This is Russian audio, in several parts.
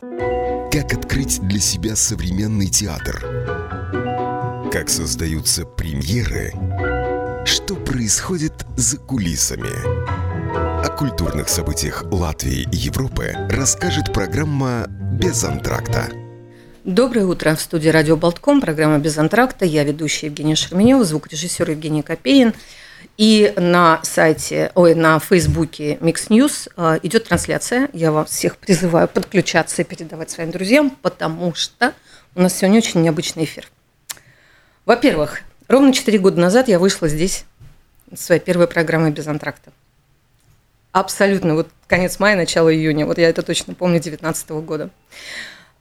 Как открыть для себя современный театр? Как создаются премьеры? Что происходит за кулисами? О культурных событиях Латвии и Европы расскажет программа «Без антракта». Доброе утро. В студии «Радио Болтком», программа «Без антракта». Я ведущая Евгения Шерменева, звукорежиссер Евгений Копеин. И на сайте, ой, на фейсбуке Mix News э, идет трансляция. Я вас всех призываю подключаться и передавать своим друзьям, потому что у нас сегодня очень необычный эфир. Во-первых, ровно 4 года назад я вышла здесь своей первой программой «Без антракта». Абсолютно, вот конец мая, начало июня, вот я это точно помню, 2019 года.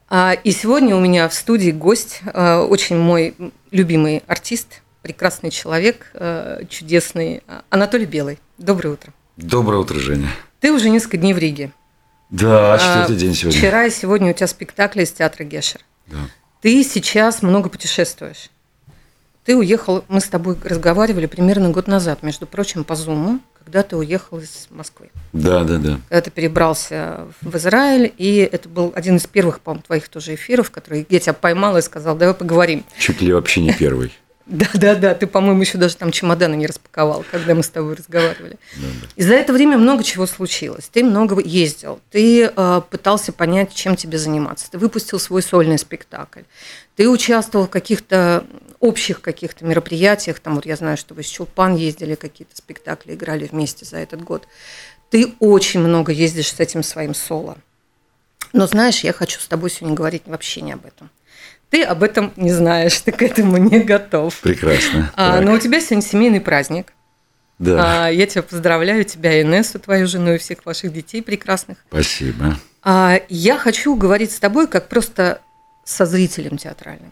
А, и сегодня у меня в студии гость, э, очень мой любимый артист – прекрасный человек, э, чудесный Анатолий Белый. Доброе утро. Доброе утро, Женя. Ты уже несколько дней в Риге. Да, четвертый а, день сегодня. Вчера и сегодня у тебя спектакли из театра Гешер. Да. Ты сейчас много путешествуешь. Ты уехал, мы с тобой разговаривали примерно год назад, между прочим, по Зуму, когда ты уехал из Москвы. Да, да, да. Когда ты перебрался в Израиль, и это был один из первых, по-моему, твоих тоже эфиров, который я тебя поймала и сказал, давай поговорим. Чуть ли вообще не первый. Да, да, да. Ты, по-моему, еще даже там чемоданы не распаковал, когда мы с тобой разговаривали. Да, да. И за это время много чего случилось. Ты много ездил, ты э, пытался понять, чем тебе заниматься. Ты выпустил свой сольный спектакль. Ты участвовал в каких-то общих каких-то мероприятиях. Там вот я знаю, что вы с Чулпан ездили, какие-то спектакли играли вместе за этот год. Ты очень много ездишь с этим своим соло. Но знаешь, я хочу с тобой сегодня говорить вообще не об этом. Ты об этом не знаешь, ты к этому не готов. Прекрасно. А, но у тебя сегодня семейный праздник. Да. А, я тебя поздравляю, тебя, Инессу, твою жену и всех ваших детей прекрасных. Спасибо. А, я хочу говорить с тобой как просто со зрителем театральным.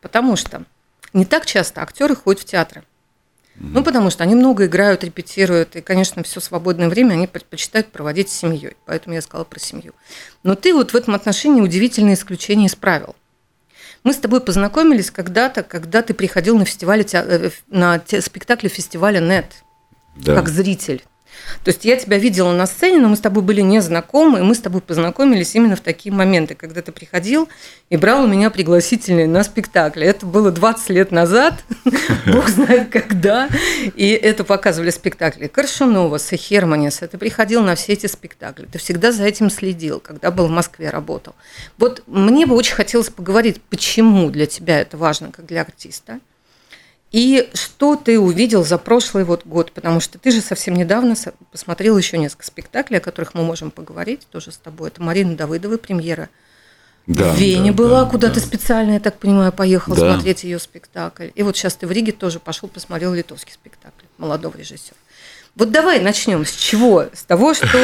Потому что не так часто актеры ходят в театры. Ну, потому что они много играют, репетируют, и, конечно, все свободное время они предпочитают проводить с семьей. Поэтому я сказала про семью. Но ты вот в этом отношении удивительное исключение из правил. Мы с тобой познакомились когда-то, когда ты приходил на фестивале, э, на спектакле фестиваля «Нет», да. как зритель. То есть я тебя видела на сцене, но мы с тобой были не знакомы, и мы с тобой познакомились именно в такие моменты, когда ты приходил и брал у меня пригласительные на спектакли. Это было 20 лет назад, бог знает когда, и это показывали спектакли Коршунова, Херманиса. Ты приходил на все эти спектакли, ты всегда за этим следил, когда был в Москве, работал. Вот мне бы очень хотелось поговорить, почему для тебя это важно, как для артиста – и что ты увидел за прошлый вот год? Потому что ты же совсем недавно посмотрел еще несколько спектаклей, о которых мы можем поговорить тоже с тобой. Это Марина Давыдова, премьера да, в Вене да, была, да, куда да. ты специально, я так понимаю, поехал да. смотреть ее спектакль. И вот сейчас ты в Риге тоже пошел, посмотрел литовский спектакль молодого режиссера. Вот давай начнем с чего? С того, что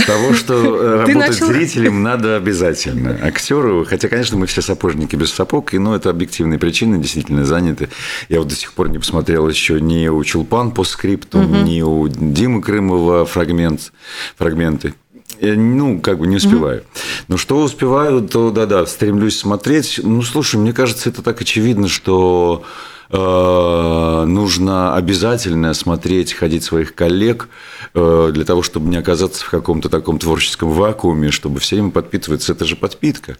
с того, что э, работать зрителем надо обязательно. Актеру, хотя, конечно, мы все сапожники без сапог, но это объективные причины, действительно заняты. Я вот до сих пор не посмотрел еще ни у Чулпан по скрипту, ни у Димы Крымова фрагмент, фрагменты. Я, ну, как бы не успеваю. Но что успеваю, то да-да, стремлюсь смотреть. Ну, слушай, мне кажется, это так очевидно, что нужно обязательно смотреть, ходить своих коллег э, для того, чтобы не оказаться в каком-то таком творческом вакууме, чтобы все время подпитываться. Это же подпитка.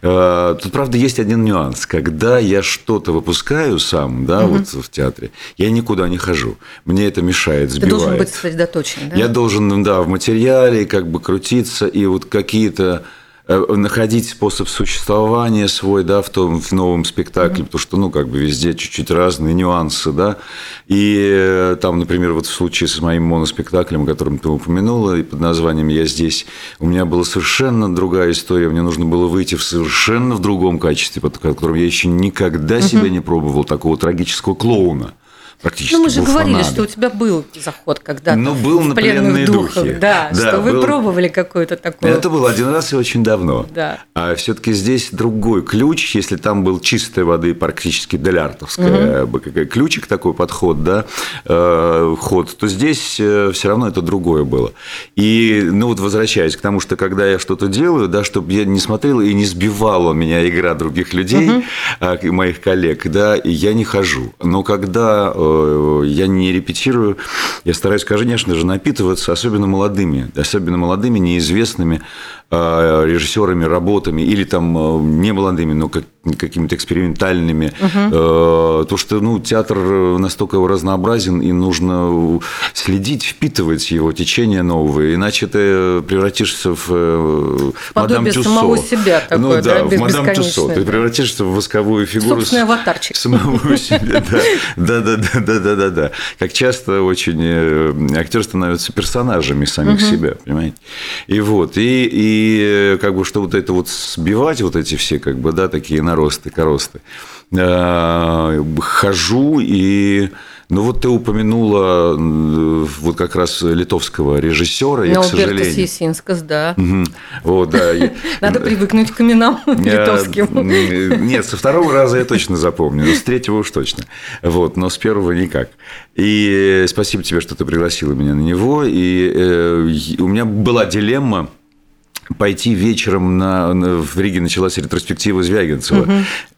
Э, тут, правда, есть один нюанс. Когда я что-то выпускаю сам, да, угу. вот в театре, я никуда не хожу. Мне это мешает, сбивает. Ты должен быть сосредоточен, да? Я должен, да, в материале как бы крутиться, и вот какие-то Э, находить способ существования свой, да, в том, в новом спектакле, mm-hmm. потому что, ну, как бы везде чуть-чуть разные нюансы, да, и э, там, например, вот в случае с моим моноспектаклем, о котором ты упомянула, и под названием «Я здесь», у меня была совершенно другая история, мне нужно было выйти в совершенно в другом качестве, под которым я еще никогда mm-hmm. себя не пробовал, такого трагического клоуна практически Ну, мы же говорили, что у тебя был заход когда-то ну, был в на пленных духах. Духе. Да, да, что вы был... пробовали какое-то такое. Это было один раз и очень давно. Да. А все таки здесь другой ключ, если там был чистой воды практически деляртовская угу. ключик такой подход, да, э, ход, то здесь э, все равно это другое было. И, ну вот возвращаясь к тому, что когда я что-то делаю, да, чтобы я не смотрел и не сбивала меня игра других людей, угу. моих коллег, да, я не хожу. Но когда э, я не репетирую, я стараюсь, конечно же, напитываться особенно молодыми, особенно молодыми, неизвестными Э, режиссерами, работами, или там э, не молодыми, но как, какими-то экспериментальными. Угу. То, что ну, театр настолько разнообразен, и нужно следить, впитывать его течение новое, иначе ты превратишься в мадам Тюссо. самого себя такое, ну, да, да в мадам Тюссо. Ты превратишься в восковую фигуру. Собственный аватарчик. Самого себя, да. Да, да, да, да, да, да, да. Как часто очень актер становится персонажами самих себя, понимаете? И вот, и, и и как бы, что вот это вот сбивать, вот эти все, как бы, да, такие наросты, коросты, э, хожу и ну вот ты упомянула вот как раз литовского режиссера, я, к сожалению... Сесинскас, да. Угу. Вот, да. Надо привыкнуть к именам литовским. Нет, со второго раза я точно запомню, но с третьего уж точно. Вот, но с первого никак. И спасибо тебе, что ты пригласила меня на него. И э, у меня была дилемма, пойти вечером на, в Риге началась ретроспектива Звягинцева. Угу.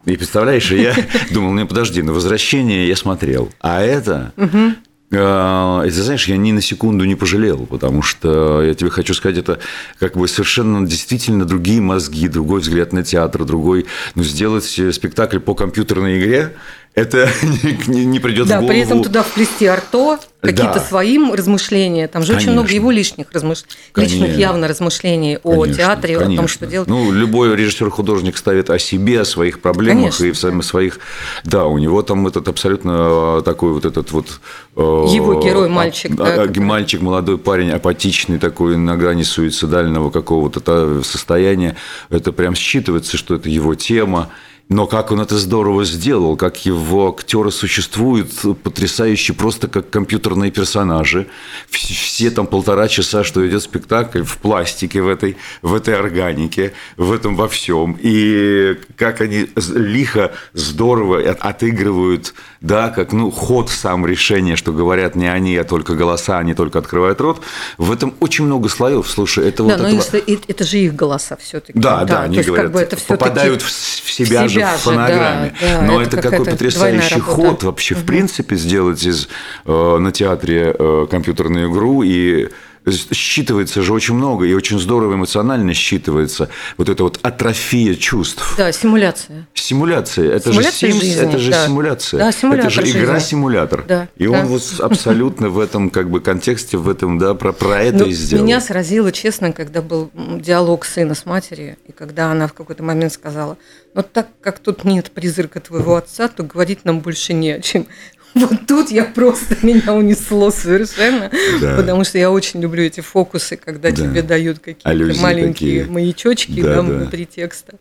И представляешь, я думал, ну подожди, на возвращение я смотрел, а это угу. И ты знаешь, я ни на секунду не пожалел, потому что я тебе хочу сказать, это как бы совершенно действительно другие мозги, другой взгляд на театр, другой, ну, сделать спектакль по компьютерной игре, это не, не придет да, в голову. при этом туда вплести Арто, какие-то да. свои размышления. Там же конечно. очень много его лишних, размыш... личных явно размышлений конечно, о театре, конечно. о том, что делать. Ну, любой режиссер-художник ставит о себе, о своих проблемах конечно. и в своих... Да, у него там этот абсолютно такой вот этот вот... Э, его герой, мальчик. А, да, мальчик, молодой парень, апатичный такой, на грани суицидального какого-то состояния. Это прям считывается, что это его тема. Но как он это здорово сделал, как его актеры существуют потрясающе просто как компьютерные персонажи. Все там полтора часа, что идет спектакль в пластике, в этой, в этой органике, в этом во всем. И как они лихо, здорово отыгрывают, да, как ну, ход сам решения, что говорят не они, а только голоса, они только открывают рот. В этом очень много слоев. Слушай, это да, вот но этого... это же их голоса все-таки. Да, да, да они говорят, как бы это попадают в себя, в себя же в фонограмме. Да, да, Но это, это какой потрясающий ход вообще, угу. в принципе, сделать из, э, на театре э, компьютерную игру и считывается же очень много, и очень здорово эмоционально считывается вот эта вот атрофия чувств. Да, симуляция. Симуляция. Это симуляция же Sims, жизни, это же да. симуляция. Да, симулятор это же игра-симулятор. Да, и да. он вот абсолютно в этом как бы контексте, в этом, да, про, про это Но и сделал. Меня сразило, честно, когда был диалог сына с матерью, и когда она в какой-то момент сказала, но так как тут нет призрака твоего отца, то говорить нам больше не о чем. Вот тут я просто меня унесло совершенно, да. потому что я очень люблю эти фокусы, когда да. тебе дают какие-то Аллюзии маленькие такие. маячочки да, да, внутри текста.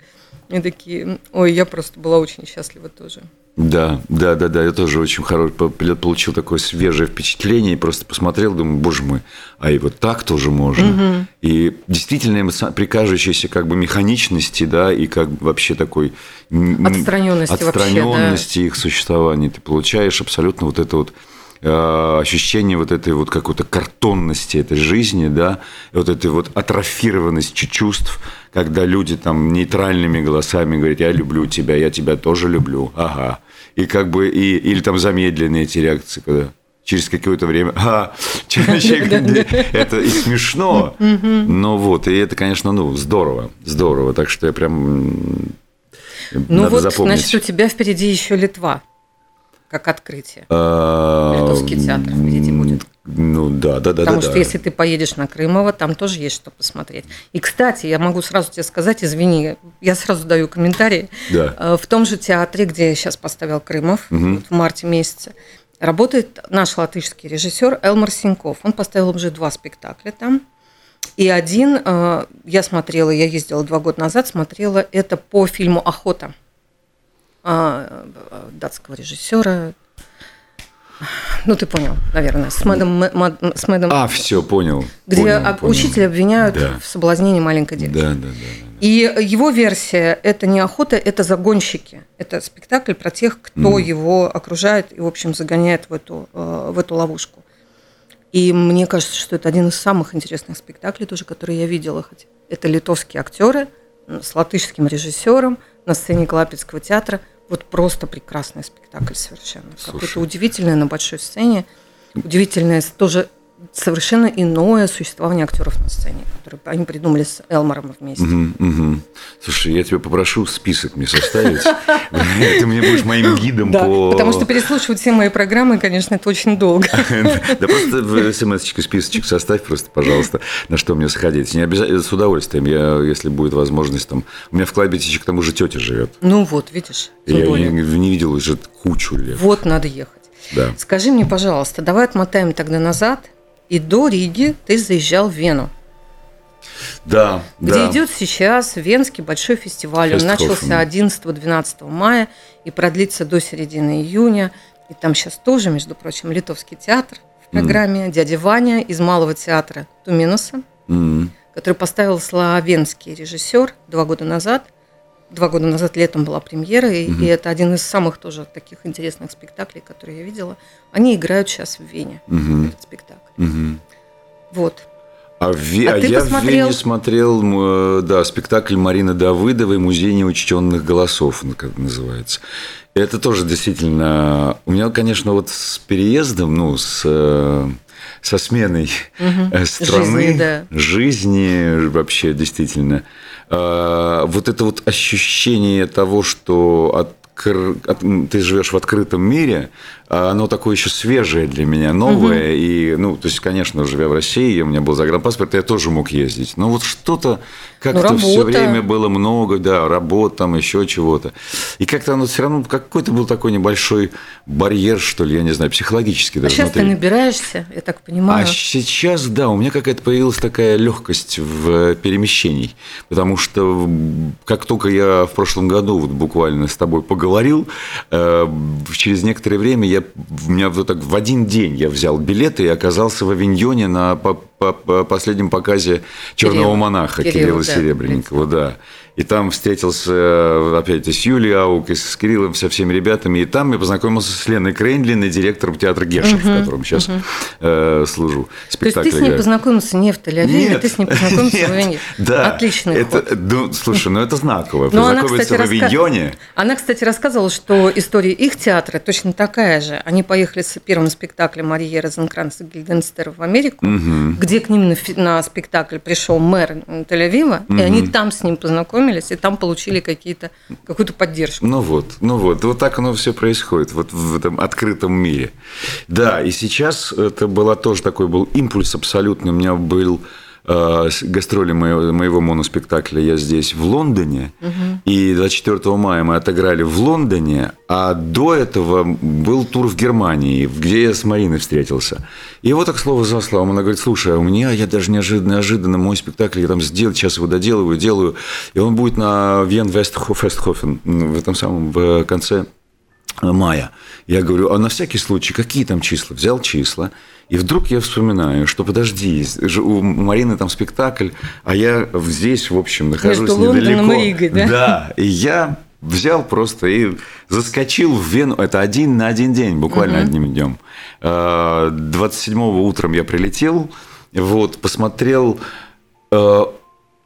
И такие, ой, я просто была очень счастлива тоже. Да, да, да, да, я тоже очень хороший, получил такое свежее впечатление и просто посмотрел, думаю, боже мой, а и вот так тоже можно. Угу. И действительно эмоцион... при кажущейся как бы механичности, да, и как вообще такой отстраненности, отстраненности вообще, да. их существования, ты получаешь абсолютно вот это вот Э, ощущение вот этой вот какой-то картонности этой жизни, да, вот этой вот атрофированности чувств, когда люди там нейтральными голосами говорят, я люблю тебя, я тебя тоже люблю, ага. И как бы, и, или там замедленные эти реакции, когда через какое-то время, а, это и смешно, но вот, и это, конечно, ну, здорово, здорово, так что я прям ну вот, значит, у тебя впереди еще Литва как открытие. А, Литовский театр впереди будет. Ну да, да, да. Потому да, что если ты поедешь на Крымово, там тоже есть что посмотреть. И, кстати, я могу сразу тебе сказать, извини, я сразу даю комментарии. Да. Э, в том же театре, где я сейчас поставил Крымов угу. в марте месяце, работает наш латышский режиссер Элмар Синьков. Он поставил уже два спектакля там. И один э, я смотрела, я ездила два года назад, смотрела это по фильму «Охота». А, датского режиссера. Ну, ты понял, наверное, с Мэдом... С Мэдом а, все, понял. Где понял, понял. учителя обвиняют да. в соблазнении маленькой девочки. Да, да, да, да. И его версия – это не охота, это загонщики. Это спектакль про тех, кто mm. его окружает и, в общем, загоняет в эту, э, в эту ловушку. И мне кажется, что это один из самых интересных спектаклей тоже, которые я видела. Это литовские актеры с латышским режиссером на сцене Клапецкого театра – Вот просто прекрасный спектакль совершенно. Какой-то удивительный на большой сцене. Удивительное тоже совершенно иное существование актеров на сцене, которые они придумали с Элмором вместе. Угу, угу. Слушай, я тебя попрошу список мне составить. Ты мне будешь моим гидом по... потому что переслушивать все мои программы, конечно, это очень долго. Да просто в смс списочек составь просто, пожалуйста, на что мне сходить. Не обязательно, с удовольствием, я, если будет возможность, там... У меня в Клабетиче к тому же тетя живет. Ну вот, видишь. Я не видел уже кучу лет. Вот надо ехать. Да. Скажи мне, пожалуйста, давай отмотаем тогда назад и до Риги ты заезжал в Вену. Да, где да. идет сейчас Венский большой фестиваль. Он начался 11-12 мая и продлится до середины июня. И там сейчас тоже, между прочим, литовский театр в программе. Mm. Дядя Ваня из Малого театра Туминуса, mm. который поставил славянский режиссер два года назад. Два года назад летом была премьера, и, mm-hmm. и это один из самых тоже таких интересных спектаклей, которые я видела. Они играют сейчас в Вене, mm-hmm. этот спектакль. Угу. Вот. А, в, а, а я посмотрел... в Вене смотрел, да, спектакль Марины Давыдовой «Музей неучтенных голосов», как называется. Это тоже действительно... У меня, конечно, вот с переездом, ну, с, э, со сменой угу. страны, жизни, да. жизни вообще действительно, э, вот это вот ощущение того, что от ты живешь в открытом мире, оно такое еще свежее для меня, новое. Угу. И, ну, то есть, конечно, живя в России, у меня был загранпаспорт, я тоже мог ездить. Но вот что-то как-то ну, все время было много, да, работ там, еще чего-то. И как-то оно все равно какой-то был такой небольшой барьер, что ли, я не знаю, психологически даже. А сейчас внутри. ты набираешься, я так понимаю. А сейчас, да, у меня какая-то появилась такая легкость в перемещении, потому что как только я в прошлом году вот буквально с тобой поговорил, э, через некоторое время я, меня вот так в один день я взял билеты и оказался в Авиньоне на по, по, по последнем показе Черного Кирилл. монаха Кирилла, Кирилла да, Серебренникова, да. И там встретился э, опять с Юлией Аук, и с Кириллом, со всеми ребятами. И там я познакомился с Леной Крендлиной, директором театра Гешев, угу, в котором сейчас угу. э, служу. Спектакль То есть ты с ней познакомился не в Тель-Авиве, ты с ней познакомился нет, в Авиньоне. Да. Отличный это, ход. Ну, слушай, ну это знаково. Но Познакомиться она, кстати, в Авиньоне. Раска... Она, кстати, рассказывала, что история их театра точно такая же. Они поехали с первым спектаклем Марии Розенкранца Гильденстера в Америку, угу. где к ним на, на спектакль пришел мэр Тель-Авива, угу. и они там с ним познакомились, и там получили какие-то, какую-то поддержку. Ну вот, ну вот, вот так оно все происходит, вот в этом открытом мире. Да, и сейчас это была тоже такой был импульс абсолютно. У меня был гастроли моего, моего моноспектакля «Я здесь» в Лондоне. Угу. И 24 мая мы отыграли в Лондоне, а до этого был тур в Германии, где я с Мариной встретился. И вот так слово за словом. Она говорит, слушай, а у меня, я даже неожиданно, неожиданно мой спектакль, я там сделал, сейчас его доделываю, делаю, и он будет на Вен Вестхофен в этом самом в конце мая. Я говорю, а на всякий случай, какие там числа? Взял числа, и вдруг я вспоминаю, что подожди, у Марины там спектакль, а я здесь, в общем, нахожусь Между недалеко. Лондоном и Ригой, да? Да, и я взял просто и заскочил в Вену. Это один на один день, буквально угу. одним днем. 27-го утром я прилетел, вот, посмотрел э,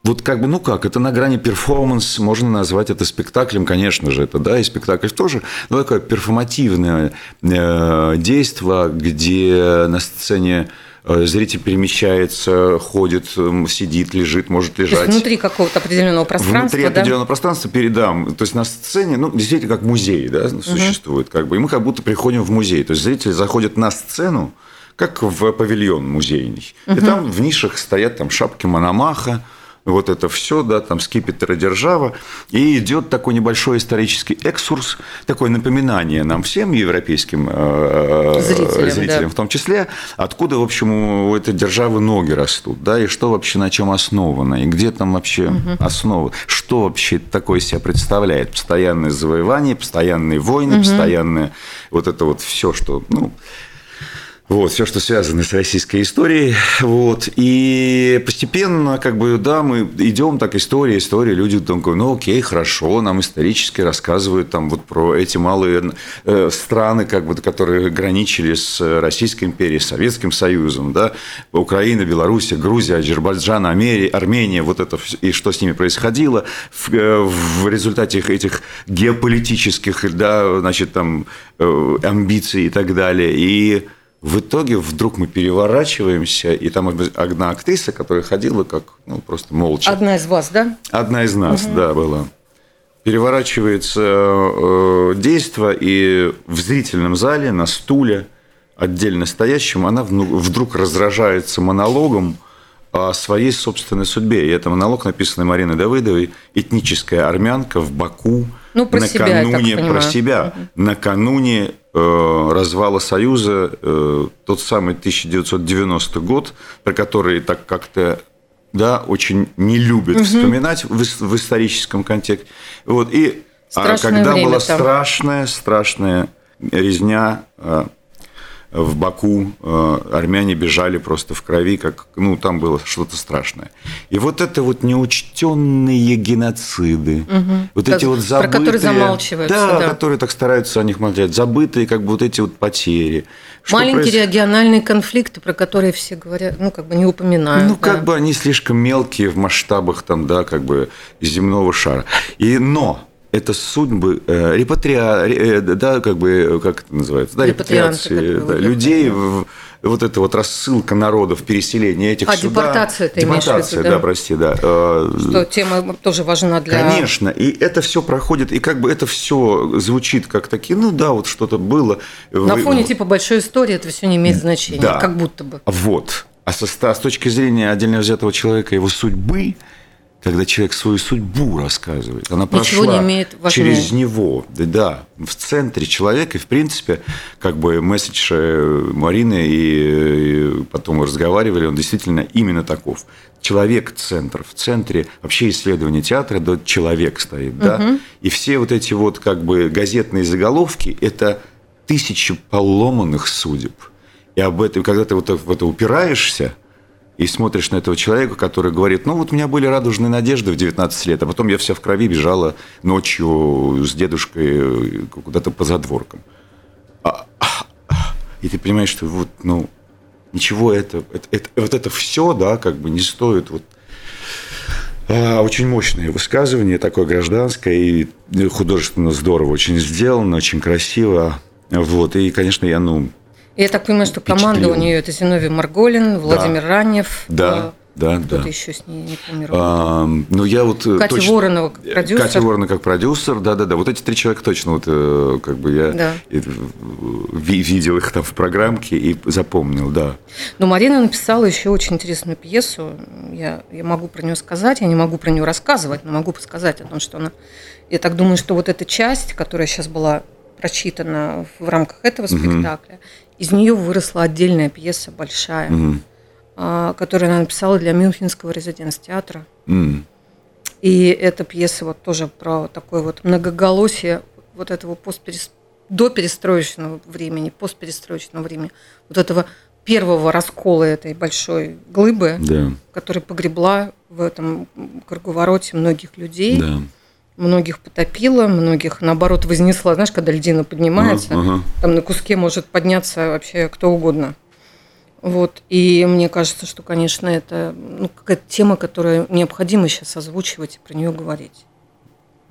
вот как бы, ну как, это на грани перформанс, можно назвать это спектаклем, конечно же, это, да, и спектакль тоже, но такое перформативное э, действие, где на сцене э, зритель перемещается, ходит, сидит, лежит, может лежать. То есть внутри какого-то определенного пространства, Внутри да? определенного пространства передам. То есть на сцене, ну, действительно, как музей, да, существует, угу. как бы, и мы как будто приходим в музей. То есть зритель заходит на сцену, как в павильон музейный. Угу. И там в нишах стоят там шапки Мономаха, вот это все, да, там скипетр и держава, и идет такой небольшой исторический экскурс, такое напоминание нам всем европейским э, зрителям, зрителям да. в том числе, откуда, в общем, у этой державы ноги растут, да, и что вообще на чем основано, и где там вообще угу. основа, что вообще такое себя представляет, постоянное завоевание, постоянные войны, угу. постоянное вот это вот все, что, ну, Вот, все, что связано с российской историей. Вот. И постепенно, как бы, да, мы идем так, история, история, люди такой, ну окей, хорошо, нам исторически рассказывают там вот про эти малые э, страны, как бы, которые граничили с Российской империей, Советским Союзом, да, Украина, Белоруссия, Грузия, Азербайджан, Армения, вот это, и что с ними происходило в, э, в результате этих геополитических, да, значит, там, э, амбиций и так далее. И в итоге вдруг мы переворачиваемся, и там одна актриса, которая ходила как, ну, просто молча. Одна из вас, да? Одна из нас, угу. да, была. Переворачивается э, действо, и в зрительном зале на стуле, отдельно стоящем, она вдруг разражается монологом о своей собственной судьбе. И это монолог, написанный Мариной Давыдовой, этническая армянка в Баку, ну, про накануне, себя, про себя, угу. накануне Э, развала Союза, э, тот самый 1990 год, про который так как-то да, очень не любят угу. вспоминать в, в историческом контексте. Вот, и а когда была там. страшная, страшная резня э, в Баку э, армяне бежали просто в крови, как, ну, там было что-то страшное. И вот это вот неучтенные геноциды, угу. вот эти вот забытые... Про которые замалчиваются. Да, да, которые так стараются о них молчать. Забытые как бы вот эти вот потери. Что Маленькие проис... региональные конфликты, про которые все говорят, ну, как бы не упоминают. Ну, да. как бы они слишком мелкие в масштабах там, да, как бы земного шара. И, но это судьбы э, репатриа, э, да, как бы, как это называется, да, репатриации да, людей, в, вот эта вот рассылка народов, переселение этих а, сюда. депортация ты Депортация, виду, да? да, прости, да. Э, Что тема тоже важна для... Конечно, и это все проходит, и как бы это все звучит как такие, ну да, вот что-то было. На фоне типа большой истории это все не имеет значения, да. как будто бы. Вот. А со, с точки зрения отдельно взятого человека, его судьбы, когда человек свою судьбу рассказывает. Она Ничего прошла не имеет через него. Да, в центре человека. И, в принципе, как бы месседж э, Марины, и, и потом мы разговаривали, он действительно именно таков. Человек – центр. В центре вообще исследования театра, да, человек стоит. Угу. Да? И все вот эти вот как бы газетные заголовки – это тысячи поломанных судеб. И об этом, когда ты вот в это упираешься – и смотришь на этого человека, который говорит, ну вот у меня были радужные надежды в 19 лет, а потом я вся в крови бежала ночью с дедушкой куда-то по задворкам. А, а, а, и ты понимаешь, что вот, ну, ничего это, это, это вот это все, да, как бы не стоит вот очень мощное высказывание, такое гражданское и художественно здорово, очень сделано, очень красиво. Вот, и, конечно, я, ну, я так понимаю, что команда у нее это Зиновий Марголин, Владимир да. Ранев. Да. Да, Кто-то да. еще с ней, не помню. А, ну, я вот э, Катя точно... Воронова как продюсер. Катя Воронова как продюсер, да-да-да. Вот эти три человека точно, вот э, как бы я да. видел их там в программке и запомнил, да. Но Марина написала еще очень интересную пьесу. Я, я могу про нее сказать, я не могу про нее рассказывать, но могу сказать о том, что она... Я так думаю, что вот эта часть, которая сейчас была прочитана в рамках этого спектакля, угу из нее выросла отдельная пьеса большая, mm. которую она написала для Мюнхенского резиденс-театра. Mm. И эта пьеса вот тоже про такое вот многоголосие вот этого до перестроечного времени, постперестроечного времени, вот этого первого раскола этой большой глыбы, да. которая погребла в этом круговороте многих людей. Да многих потопила, многих, наоборот, вознесла. Знаешь, когда льдина поднимается, ага. там на куске может подняться вообще кто угодно. Вот. И мне кажется, что, конечно, это ну, какая-то тема, которую необходимо сейчас озвучивать и про нее говорить.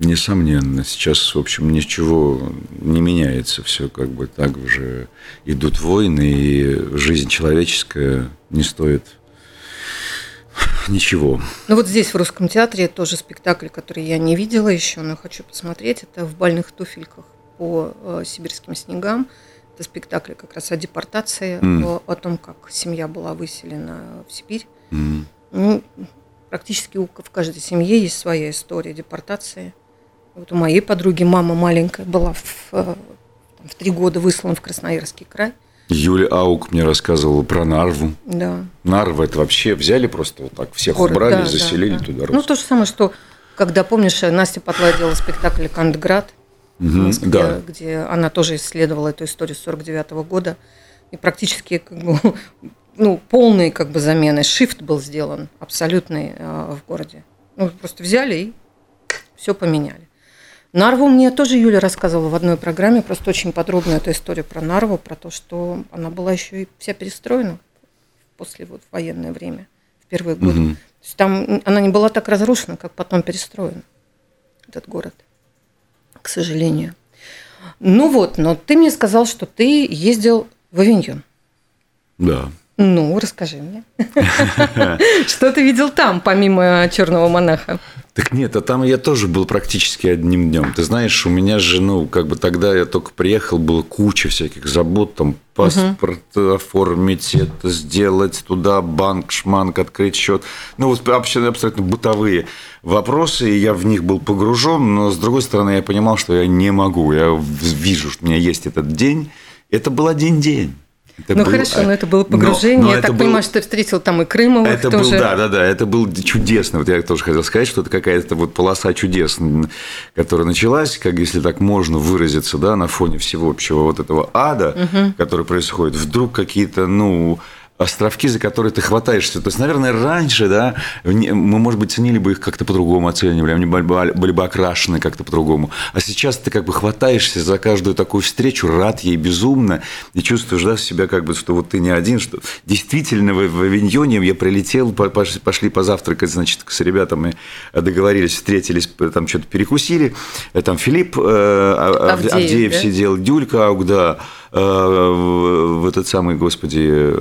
Несомненно, сейчас, в общем, ничего не меняется, все как бы так же идут войны, и жизнь человеческая не стоит ничего. Ну вот здесь, в Русском театре, тоже спектакль, который я не видела еще, но хочу посмотреть. Это «В бальных туфельках по э, сибирским снегам». Это спектакль как раз о депортации, mm. о, о том, как семья была выселена в Сибирь. Mm. Ну, практически у, в каждой семье есть своя история депортации. Вот у моей подруги мама маленькая была в, э, в три года выслана в Красноярский край – Юля Аук мне рассказывала про Нарву. Да. Нарва это вообще взяли просто вот так, всех Город, убрали, да, заселили да, да. туда. Ну, то же самое, что, когда, помнишь, Настя Потла делала спектакль «Кантград», угу, Москве, да. где она тоже исследовала эту историю с 49 -го года. и практически как бы, ну, полной как бы замены. Шифт был сделан абсолютный э, в городе. Ну, просто взяли и все поменяли. Нарву мне тоже Юля рассказывала в одной программе, просто очень подробно эту историю про Нарву, про то, что она была еще и вся перестроена после вот военное время, в первые годы. Угу. То есть там она не была так разрушена, как потом перестроена, этот город, к сожалению. Ну вот, но ты мне сказал, что ты ездил в Авиньон. Да. Ну, расскажи мне. Что ты видел там, помимо черного монаха? Так нет, а там я тоже был практически одним днем. Ты знаешь, у меня же, ну, как бы тогда я только приехал, было куча всяких забот, там паспорт угу. оформить, это сделать, туда банк, шманк, открыть счет. Ну, вот вообще абсолютно бытовые вопросы, и я в них был погружен, но с другой стороны я понимал, что я не могу. Я вижу, что у меня есть этот день. Это был один день. Это ну был, хорошо, но это было погружение. Но, но я так был, понимаю, что ты встретил там и Крымовых это тоже. Был, да, да, да, это был чудесно. Вот я тоже хотел сказать, что это какая-то вот полоса чудес, которая началась, как если так можно выразиться, да, на фоне всего общего вот этого ада, угу. который происходит. Вдруг какие-то, ну, островки, за которые ты хватаешься. То есть, наверное, раньше, да, мы, может быть, ценили бы их как-то по-другому, оценивали, они были бы окрашены как-то по-другому. А сейчас ты как бы хватаешься за каждую такую встречу, рад ей безумно, и чувствуешь, да, себя как бы, что вот ты не один, что действительно в, в Авиньоне я прилетел, пошли позавтракать, значит, с ребятами договорились, встретились, там что-то перекусили, там Филипп э, Авдеев, Авдеев да? сидел, Дюлька Аугда, Э, в этот самый, господи,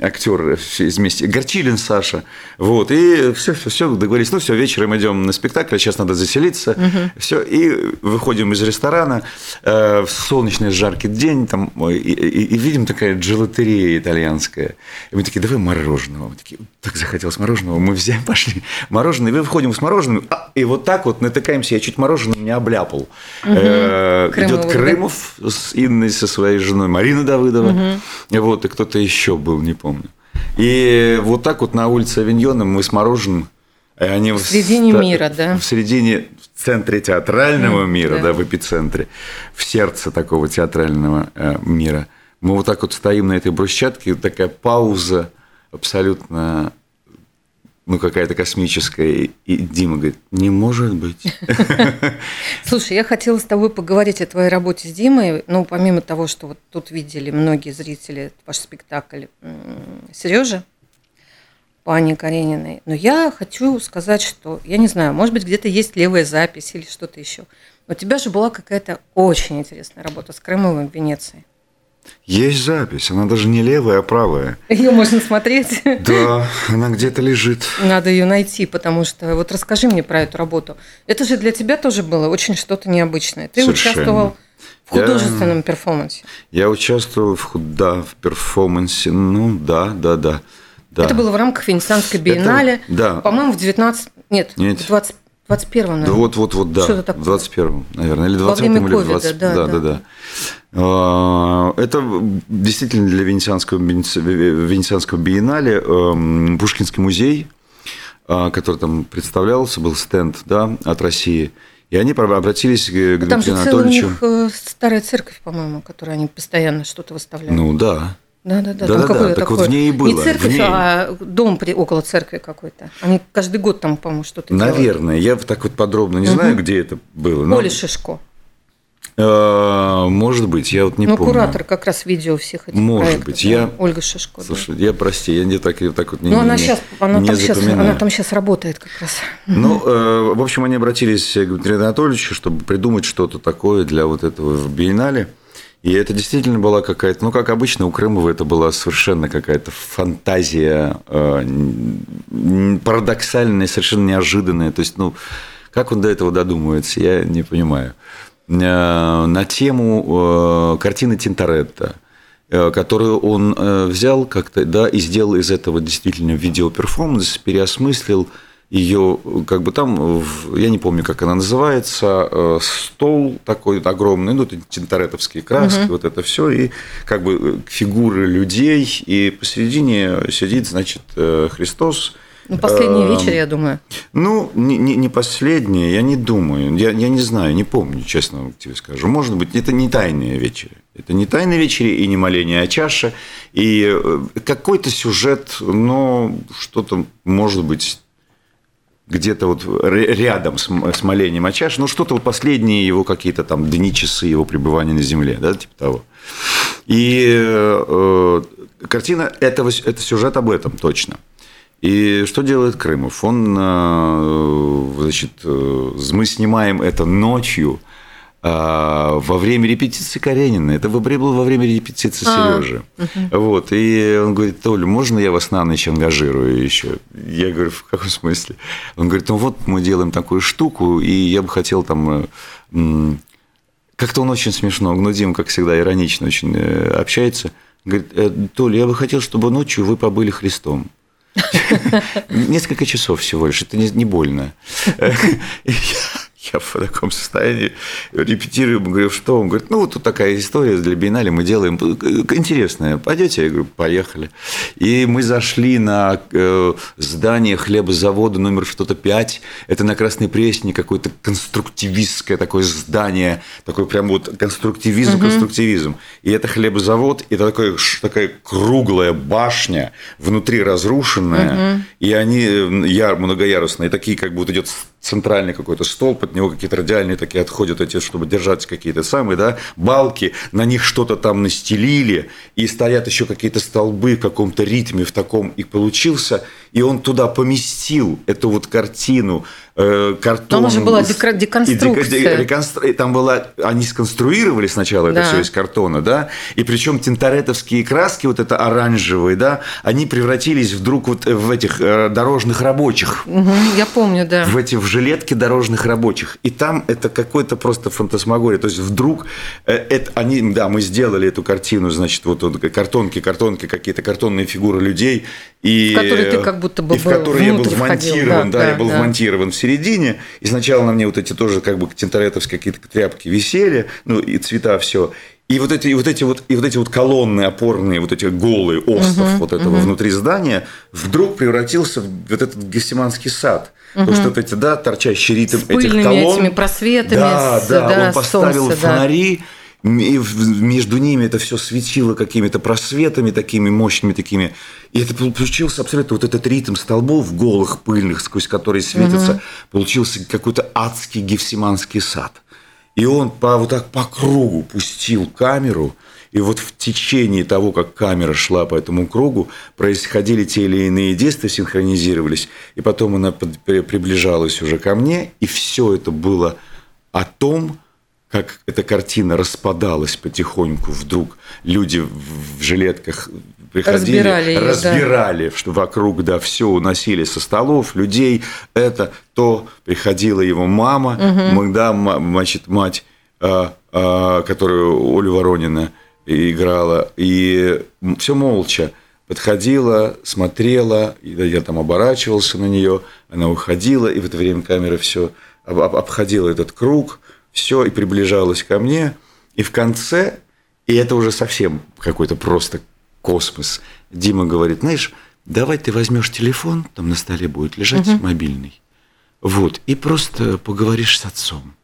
актер вместе, Горчилин Саша, вот, и все, все, все, договорились, ну все, вечером идем на спектакль, а сейчас надо заселиться, угу. все, и выходим из ресторана э, в солнечный жаркий день, там, и, и, и видим такая джелатерея итальянская, и мы такие, давай мороженого, мы такие, так захотелось мороженого, мы взяли, пошли мороженое, и мы выходим с мороженым, а, и вот так вот натыкаемся, я чуть мороженое не обляпал. Угу. Э, идет Крымов с Инной, со своей женой Марина Давыдова, угу. вот, и кто-то еще был, не помню. И вот так вот на улице Авиньона мы с мороженым они в середине в, мира, да? В середине, в центре театрального мира, да. да, в эпицентре, в сердце такого театрального э, мира. Мы вот так вот стоим на этой брусчатке, такая пауза абсолютно ну, какая-то космическая. И Дима говорит, не может быть. Слушай, я хотела с тобой поговорить о твоей работе с Димой. Ну, помимо того, что вот тут видели многие зрители ваш спектакль Сережа, Пани Карениной. Но я хочу сказать, что, я не знаю, может быть, где-то есть левая запись или что-то еще. У тебя же была какая-то очень интересная работа с Крымовым в Венеции. Есть запись, она даже не левая, а правая. Ее можно смотреть? Да, она где-то лежит. Надо ее найти, потому что вот расскажи мне про эту работу. Это же для тебя тоже было очень что-то необычное. Ты Совершенно. участвовал в художественном я, перформансе. Я участвовал в, да, в перформансе, ну да, да, да. да. Это было в рамках Венецианской биеннале. Это, да. По-моему, в 19... Нет, Нет. в 20 21 наверное. Да вот, вот, вот, да. Что-то такое. 21 наверное, или 20 или 20 да, да, да, да. А, это действительно для Венецианского, Венецианского биеннале эм, Пушкинский музей, а, который там представлялся, был стенд да, от России. И они обратились к Дмитрию Там же Анатольевичу. у них э, старая церковь, по-моему, которую они постоянно что-то выставляют. Ну да. Да, да, да. Да, да, да. Так вот в ней и было. Не церковь, ней... а дом при, около церкви какой-то. Они каждый год там, по-моему, что-то Наверное. Делают. Я так вот подробно не угу. знаю, где это было. Но... Оля Шишко. А, может быть, я вот не ну, помню. куратор как раз видео всех этих Может проектов, быть, да? я... Ольга Шишко. Слушай, да. я прости, я не так, я так вот не Ну, она, не, сейчас, она, не там сейчас, она там сейчас работает как раз. Ну, э, в общем, они обратились к Дмитрию Анатольевичу, чтобы придумать что-то такое для вот этого в биеннале. И это действительно была какая-то, ну, как обычно, у Крымова это была совершенно какая-то фантазия э, парадоксальная, совершенно неожиданная. То есть, ну, как он до этого додумывается, я не понимаю. Э, на тему э, картины Тинторетто, э, которую он взял как-то, да, и сделал из этого действительно видеоперформанс, переосмыслил ее, как бы там, я не помню, как она называется, стол такой огромный, ну, тинторетовские краски, угу. вот это все, и как бы фигуры людей, и посередине сидит, значит, Христос, ну, последний эм, вечер, я думаю. Ну, не, не, не последний, я не думаю. Я, я не знаю, не помню, честно тебе скажу. Может быть, это не тайные вечери. Это не «Тайна вечери» и не «Моление о чаше». И э, какой-то сюжет, но что-то, может быть, где-то вот рядом с, с молением о ну что-то вот последние его какие-то там дни, часы его пребывания на земле, да, типа того. И э, картина этого, это сюжет об этом точно. И что делает Крымов? Он, э, значит, э, мы снимаем это ночью, во время репетиции Каренина. Это было во время репетиции а, Сережи. Вот. И он говорит, Толя, можно я вас на ночь ангажирую еще? Я говорю, в каком смысле? Он говорит, ну вот мы делаем такую штуку, и я бы хотел там... Э, как-то он очень смешно, ну, Дима, как всегда, иронично очень э, общается. Говорит, «Э, Толя, я бы хотел, чтобы ночью вы побыли Христом. Несколько часов всего лишь, это не больно. я в таком состоянии репетирую, говорю, что? Он говорит, ну, вот тут такая история для биеннале, мы делаем, интересная, пойдете? Я говорю, поехали. И мы зашли на э, здание хлебозавода номер что-то 5, это на Красной Пресне какое-то конструктивистское такое здание, такой прям вот конструктивизм, угу. конструктивизм. И это хлебозавод, это такое, такая круглая башня, внутри разрушенная, угу. и они э, яр, многоярусные, такие как будто идет центральный какой-то столб, от него какие-то радиальные такие отходят эти, чтобы держать какие-то самые, да, балки, на них что-то там настелили, и стоят еще какие-то столбы в каком-то ритме в таком, и получился, и он туда поместил эту вот картину, картон. Там уже была деконструкция. Реконстру... Там была, они сконструировали сначала да. это все из картона, да, и причем тинторетовские краски, вот это оранжевые, да, они превратились вдруг вот в этих э, дорожных рабочих. Угу, я помню, да. В эти в жилетке дорожных рабочих. И там это какой-то просто фантасмагория. То есть вдруг э, это, они, да, мы сделали эту картину, значит, вот, вот картонки, картонки, какие-то картонные фигуры людей. И, в которые ты как будто бы и в которые я был вмонтирован, да, да, да, я был да. вмонтирован в середине. И сначала на мне вот эти тоже как бы тинторетовские какие-то тряпки висели, ну и цвета все. И вот эти, и вот эти вот, и вот эти вот колонны опорные, вот эти голые остров угу, вот этого угу. внутри здания вдруг превратился в вот этот гессиманский сад. Угу. Потому что вот эти, да, торчащие ритм с этих колонн. этими просветами. Да, с, да, да, он поставил солнце, фонари, да. И между ними это все светило какими-то просветами такими мощными такими. И это получился абсолютно вот этот ритм столбов голых, пыльных, сквозь которые светятся, угу. получился какой-то адский гефсиманский сад. И он по, вот так по кругу пустил камеру, и вот в течение того, как камера шла по этому кругу, происходили те или иные действия, синхронизировались, и потом она приближалась уже ко мне, и все это было о том, как эта картина распадалась потихоньку вдруг. Люди в жилетках приходили, разбирали, разбирали да. что вокруг, да, все уносили со столов, людей, это, то, приходила его мама, угу. да, значит, мать, а, а, которую Оля Воронина играла, и все молча подходила, смотрела, я там оборачивался на нее, она уходила, и в это время камера все обходила этот круг, все, и приближалась ко мне, и в конце, и это уже совсем какой-то просто космос, Дима говорит, знаешь, давай ты возьмешь телефон, там на столе будет лежать угу. мобильный, вот, и просто поговоришь с отцом.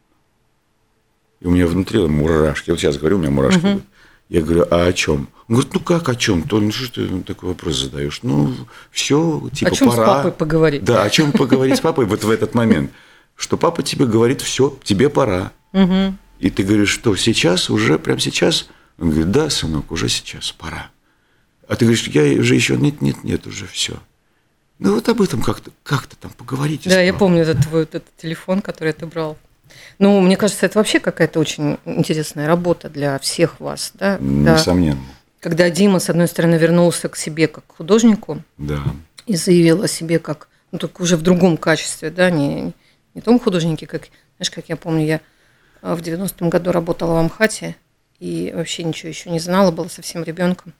И у меня внутри мурашки, вот сейчас говорю, у меня мурашки угу. будут. Я говорю, а о чем? Он говорит, ну как о чем? То, ну что ты такой вопрос задаешь? Ну, все, типа, о чем пора. с папой поговорить? Да, о чем поговорить с папой вот в этот момент. Что папа тебе говорит, все, тебе пора. Угу. И ты говоришь, что сейчас, уже, прямо сейчас? Он говорит, да, сынок, уже сейчас, пора. А ты говоришь, я уже еще, нет, нет, нет, уже все. Ну вот об этом как-то как там поговорите. Да, я помню этот твой этот телефон, который ты брал. Ну, мне кажется, это вообще какая-то очень интересная работа для всех вас, да? Несомненно. Да. Когда Дима, с одной стороны, вернулся к себе как художнику да. и заявил о себе как, ну, только уже в другом качестве, да, не, не том художнике, как, знаешь, как я помню, я в 90-м году работала в Амхате и вообще ничего еще не знала, была совсем ребенком.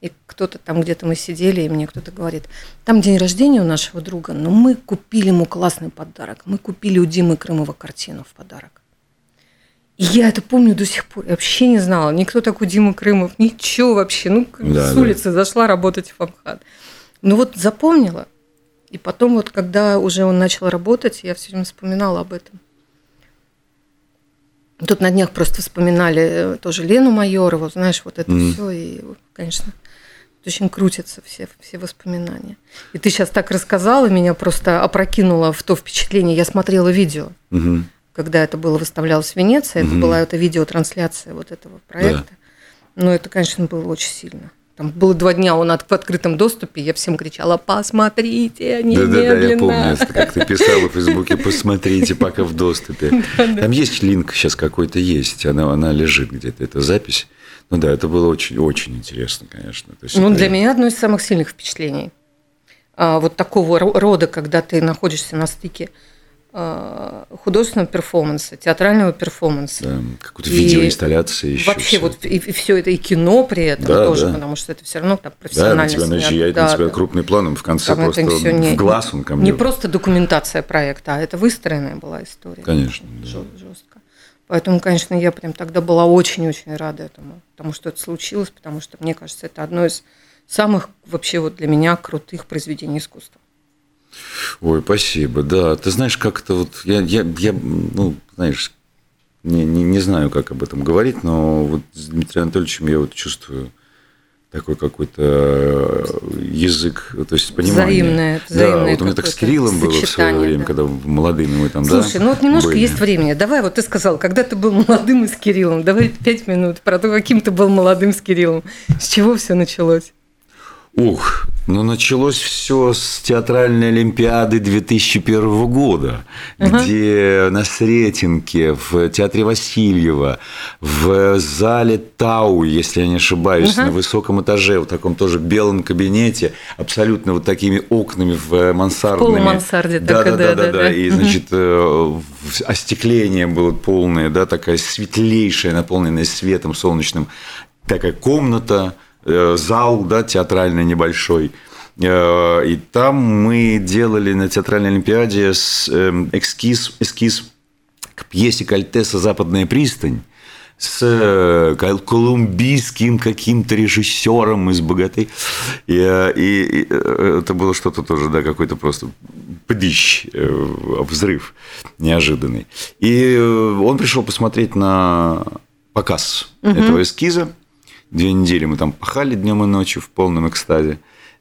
И кто-то там где-то мы сидели, и мне кто-то говорит, там день рождения у нашего друга, но мы купили ему классный подарок. Мы купили у Димы Крымова картину в подарок. И я это помню до сих пор. Я вообще не знала. Никто такой Дима Крымов, ничего вообще. Ну, да, с улицы да. зашла работать в Амхат. Ну вот запомнила. И потом вот, когда уже он начал работать, я все время вспоминала об этом. Тут на днях просто вспоминали э, тоже Лену Майорову, знаешь, вот это mm. все, и, конечно, очень крутятся все, все воспоминания. И ты сейчас так рассказала, меня просто опрокинуло в то впечатление. Я смотрела видео, угу. когда это было выставлялось в Венеции, угу. это была эта видеотрансляция вот этого проекта. Да. Но это, конечно, было очень сильно. Там было два дня, он в открытом доступе, я всем кричала, посмотрите, немедленно. Да-да-да, я помню, как ты писала в Фейсбуке, посмотрите, пока в доступе. Там есть линк сейчас какой-то есть, она, она лежит где-то, эта запись. Ну да, это было очень-очень интересно, конечно. То есть ну, это... для меня одно из самых сильных впечатлений. А, вот такого рода, когда ты находишься на стыке художественного перформанса, театрального перформанса. Да, какой-то видеоинсталляции еще. Вообще все. вот и, и все это, и кино при этом да, тоже, да. потому что это все равно так профессионально Да, на тебя наезжает, да, на тебя да. крупным планом, в конце Там просто все не, в глаз он ко мне. Не просто документация проекта, а это выстроенная была история. Конечно. Жестко. Поэтому, конечно, я прям тогда была очень-очень рада этому, потому что это случилось, потому что, мне кажется, это одно из самых вообще вот для меня крутых произведений искусства. Ой, спасибо, да. Ты знаешь, как-то вот я, я, я ну, знаешь, не, не, не знаю, как об этом говорить, но вот с Дмитрием Анатольевичем я вот чувствую такой какой-то э, язык, то есть понимание. Взаимное, взаимное Да, вот у меня так с Кириллом было в свое время, да. когда молодыми мы там, Слушай, да, ну вот немножко были. есть времени. Давай, вот ты сказал, когда ты был молодым и с Кириллом, давай пять минут про то, каким ты был молодым с Кириллом. С чего все началось? Ух, ну началось все с театральной олимпиады 2001 года, uh-huh. где на Сретенке, в театре Васильева, в зале Тау, если я не ошибаюсь, uh-huh. на высоком этаже, в таком тоже белом кабинете, абсолютно вот такими окнами в мансардными. В мансарде, да, да, да, да, да, и значит uh-huh. остекление было полное, да, такая светлейшая, наполненная светом солнечным, такая комната Э, зал да, театральный небольшой. Э, и там мы делали на театральной олимпиаде эм, эскиз, эскиз к пьесе Кальтеса «Западная пристань» с э, колумбийским каким-то режиссером из «Богатей». И, и, и это было что-то тоже, да, какой-то просто пдищ, взрыв неожиданный. И он пришел посмотреть на показ угу. этого эскиза. Две недели мы там пахали днем и ночью в полном экстазе.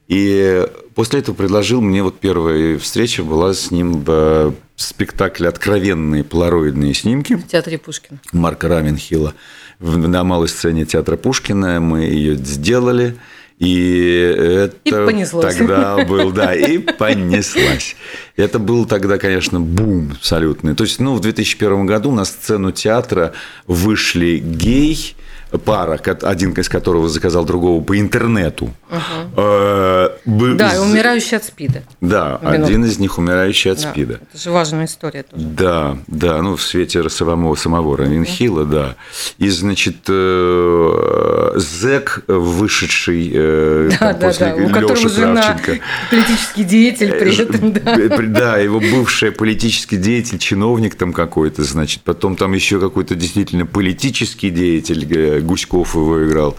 И после этого предложил мне, вот первая встреча была с ним в спектакле «Откровенные полароидные снимки». В театре Пушкина. Марка Раменхилла. На малой сцене театра Пушкина мы ее сделали. И это и понеслось. тогда был, да, и понеслась. Это был тогда, конечно, бум абсолютный. То есть, ну, в 2001 году на сцену театра вышли гей, пара, один из которого заказал другого по интернету. Угу. да, и умирающий от СПИДа. Да, один из них умирающий от да, СПИДа. Это же важная история тоже. Да, да, ну в свете самого, самого Ранинхила, угу. да. И, значит, э, зэк, вышедший э, да, там, да, после да, у которого жена политический деятель при э, этом, да. Да, его бывший политический деятель, чиновник там какой-то, значит, потом там еще какой-то действительно политический деятель, Гуськов его играл.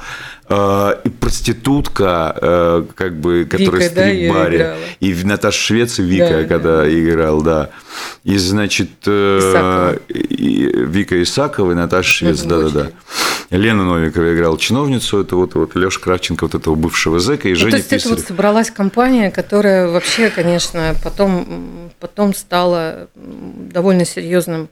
А, и проститутка, э, как бы, которая Вика, да, в баре. И Наташа Швец и Вика, да, когда да. играл, да. И, значит, э, Исакова. Вика Исакова и Наташа Швец, да-да-да. Лена Новикова играла чиновницу, это вот, вот Леша Кравченко, вот этого бывшего зэка, и ну, Женя То есть Писарев. это вот собралась компания, которая вообще, конечно, потом, потом стала довольно серьезным,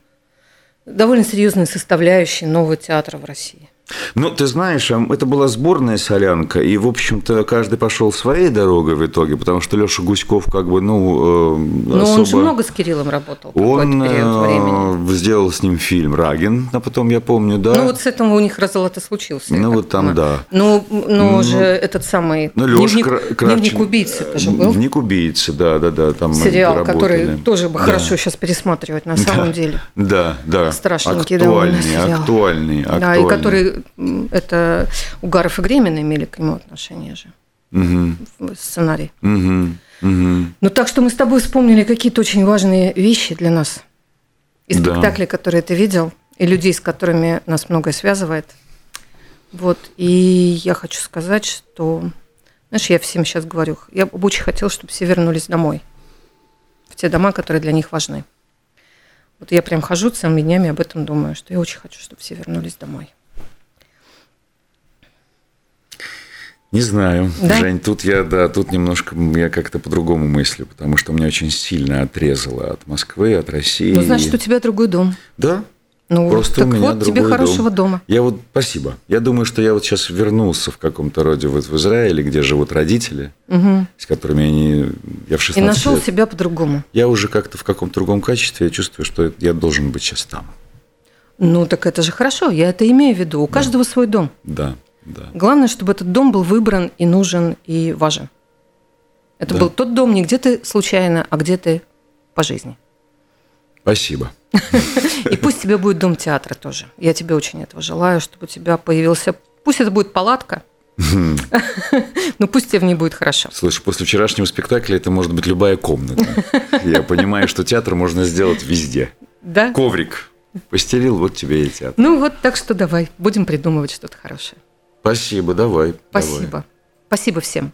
довольно серьезной составляющей нового театра в России. Ну, ты знаешь, это была сборная солянка, и, в общем-то, каждый пошел своей дорогой в итоге, потому что Леша Гуськов, как бы, ну, э, особо... он же много с Кириллом работал Он период э, сделал с ним фильм «Рагин», а потом, я помню, да. Ну, вот с этого у них разлад и случился. Ну, вот там, да. Ну, ну, ну же этот самый ну, Леша дневник, Кравчин... дневник убийцы тоже был. Дневник убийцы, да, да, да. Там Сериал, который тоже бы да. хорошо сейчас пересматривать на самом да. деле. Да, да. Страшненький актуальный, сериал. Актуальный, актуальный. Да, и который это Угаров и Гремин имели к нему отношение же. Угу. Сценарий. Угу. Угу. Ну, так что мы с тобой вспомнили какие-то очень важные вещи для нас. И спектакли, да. которые ты видел, и людей, с которыми нас многое связывает. Вот. И я хочу сказать, что, знаешь, я всем сейчас говорю, я бы очень хотела, чтобы все вернулись домой. В те дома, которые для них важны. Вот я прям хожу целыми днями об этом думаю, что я очень хочу, чтобы все вернулись домой. Не знаю, да? Жень, тут я, да, тут немножко я как-то по-другому мыслю, потому что меня очень сильно отрезало от Москвы, от России. Ну, значит, у тебя другой дом. Да, ну, Просто так у меня вот тебе хорошего дом. дома. Я вот, спасибо. Я думаю, что я вот сейчас вернулся в каком-то роде вот в Израиле, где живут родители, угу. с которыми они, я в 16 И нашел лет, себя по-другому. Я уже как-то в каком-то другом качестве, я чувствую, что я должен быть сейчас там. Ну, так это же хорошо, я это имею в виду. У да. каждого свой дом. Да, да. Главное, чтобы этот дом был выбран и нужен, и важен. Это да. был тот дом не где ты случайно, а где ты по жизни. Спасибо. И пусть тебе будет дом театра тоже. Я тебе очень этого желаю, чтобы у тебя появился... Пусть это будет палатка, но пусть тебе в ней будет хорошо. Слушай, после вчерашнего спектакля это может быть любая комната. Я понимаю, что театр можно сделать везде. Да? Коврик постелил, вот тебе и театр. Ну вот, так что давай, будем придумывать что-то хорошее. Спасибо, давай. Спасибо. Давай. Спасибо всем.